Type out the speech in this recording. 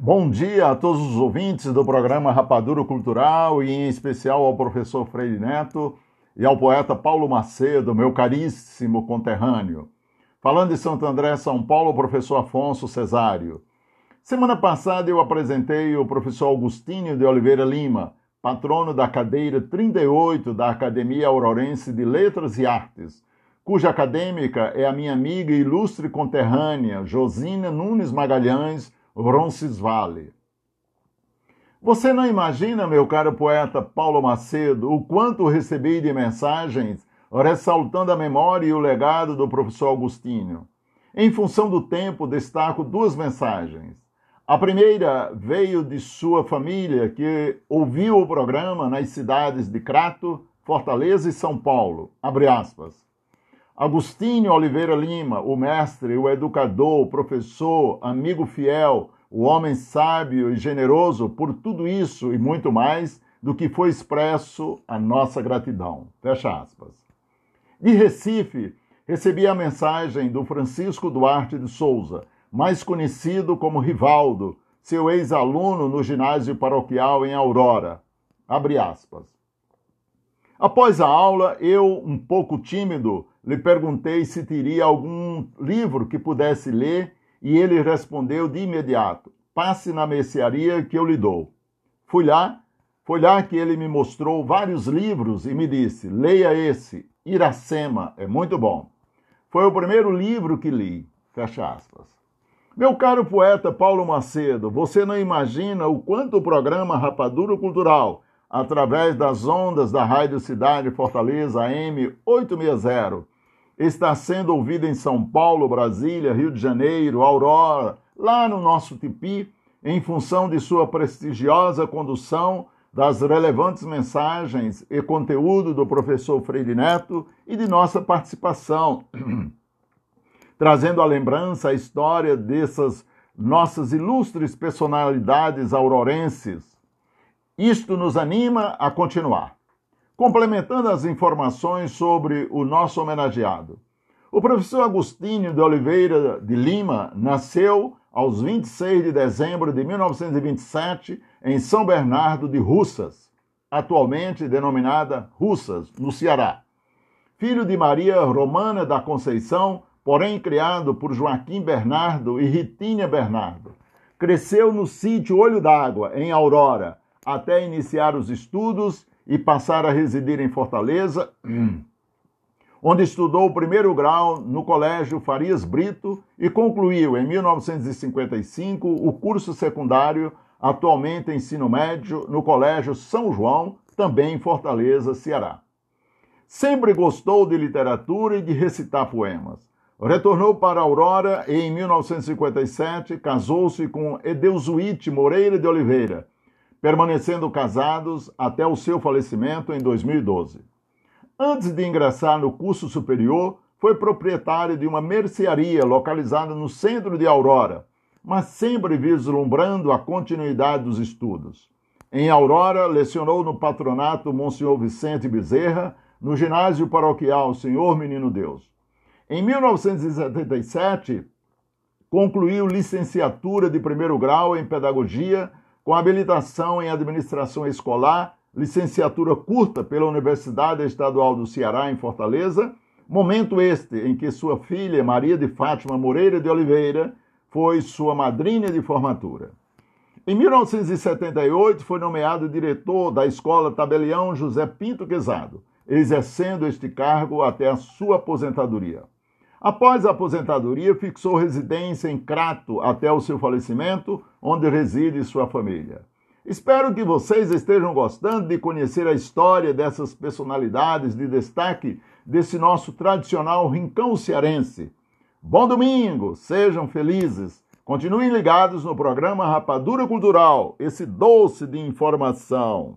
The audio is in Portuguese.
Bom dia a todos os ouvintes do programa Rapadura Cultural e em especial ao professor Freire Neto e ao poeta Paulo Macedo, meu caríssimo conterrâneo. Falando de Santo André, São Paulo, professor Afonso Cesário. Semana passada eu apresentei o professor Augustinho de Oliveira Lima, patrono da cadeira 38 da Academia Aurorense de Letras e Artes, cuja acadêmica é a minha amiga e ilustre conterrânea Josina Nunes Magalhães Roncesvalles. Você não imagina, meu caro poeta Paulo Macedo, o quanto recebi de mensagens ressaltando a memória e o legado do professor Agostinho. Em função do tempo, destaco duas mensagens. A primeira veio de sua família, que ouviu o programa nas cidades de Crato, Fortaleza e São Paulo. Abre aspas. Agostinho Oliveira Lima, o mestre, o educador, o professor, amigo fiel, o homem sábio e generoso, por tudo isso e muito mais do que foi expresso a nossa gratidão. Fecha aspas. De Recife, recebi a mensagem do Francisco Duarte de Souza, mais conhecido como Rivaldo, seu ex-aluno no ginásio paroquial em Aurora. Abre aspas. Após a aula, eu, um pouco tímido, lhe perguntei se teria algum livro que pudesse ler e ele respondeu de imediato: Passe na mercearia que eu lhe dou. Fui lá, foi lá que ele me mostrou vários livros e me disse: Leia esse, Iracema, é muito bom. Foi o primeiro livro que li. Fecha aspas. Meu caro poeta Paulo Macedo, você não imagina o quanto o programa Rapadura Cultural através das ondas da Rádio Cidade Fortaleza AM 860. Está sendo ouvido em São Paulo, Brasília, Rio de Janeiro, Aurora, lá no nosso Tipi, em função de sua prestigiosa condução das relevantes mensagens e conteúdo do professor Freire Neto e de nossa participação, trazendo à lembrança a história dessas nossas ilustres personalidades aurorenses isto nos anima a continuar. Complementando as informações sobre o nosso homenageado. O professor Agostinho de Oliveira de Lima nasceu aos 26 de dezembro de 1927 em São Bernardo de Russas, atualmente denominada Russas, no Ceará. Filho de Maria Romana da Conceição, porém criado por Joaquim Bernardo e Ritinha Bernardo. Cresceu no sítio Olho d'Água, em Aurora, até iniciar os estudos e passar a residir em Fortaleza, onde estudou o primeiro grau no Colégio Farias Brito e concluiu em 1955 o curso secundário, atualmente ensino médio, no Colégio São João, também em Fortaleza, Ceará. Sempre gostou de literatura e de recitar poemas. Retornou para Aurora e, em 1957, casou-se com Edeusuíte Moreira de Oliveira, permanecendo casados até o seu falecimento em 2012. Antes de ingressar no curso superior, foi proprietário de uma mercearia localizada no centro de Aurora, mas sempre vislumbrando a continuidade dos estudos. Em Aurora, lecionou no patronato Monsenhor Vicente Bezerra, no ginásio paroquial Senhor Menino Deus. Em 1977, concluiu licenciatura de primeiro grau em pedagogia com habilitação em administração escolar, licenciatura curta pela Universidade Estadual do Ceará, em Fortaleza, momento este em que sua filha, Maria de Fátima Moreira de Oliveira, foi sua madrinha de formatura. Em 1978, foi nomeado diretor da Escola Tabelião José Pinto Quezado, exercendo este cargo até a sua aposentadoria. Após a aposentadoria, fixou residência em Crato até o seu falecimento, onde reside sua família. Espero que vocês estejam gostando de conhecer a história dessas personalidades de destaque desse nosso tradicional rincão cearense. Bom domingo, sejam felizes. Continuem ligados no programa Rapadura Cultural, esse doce de informação.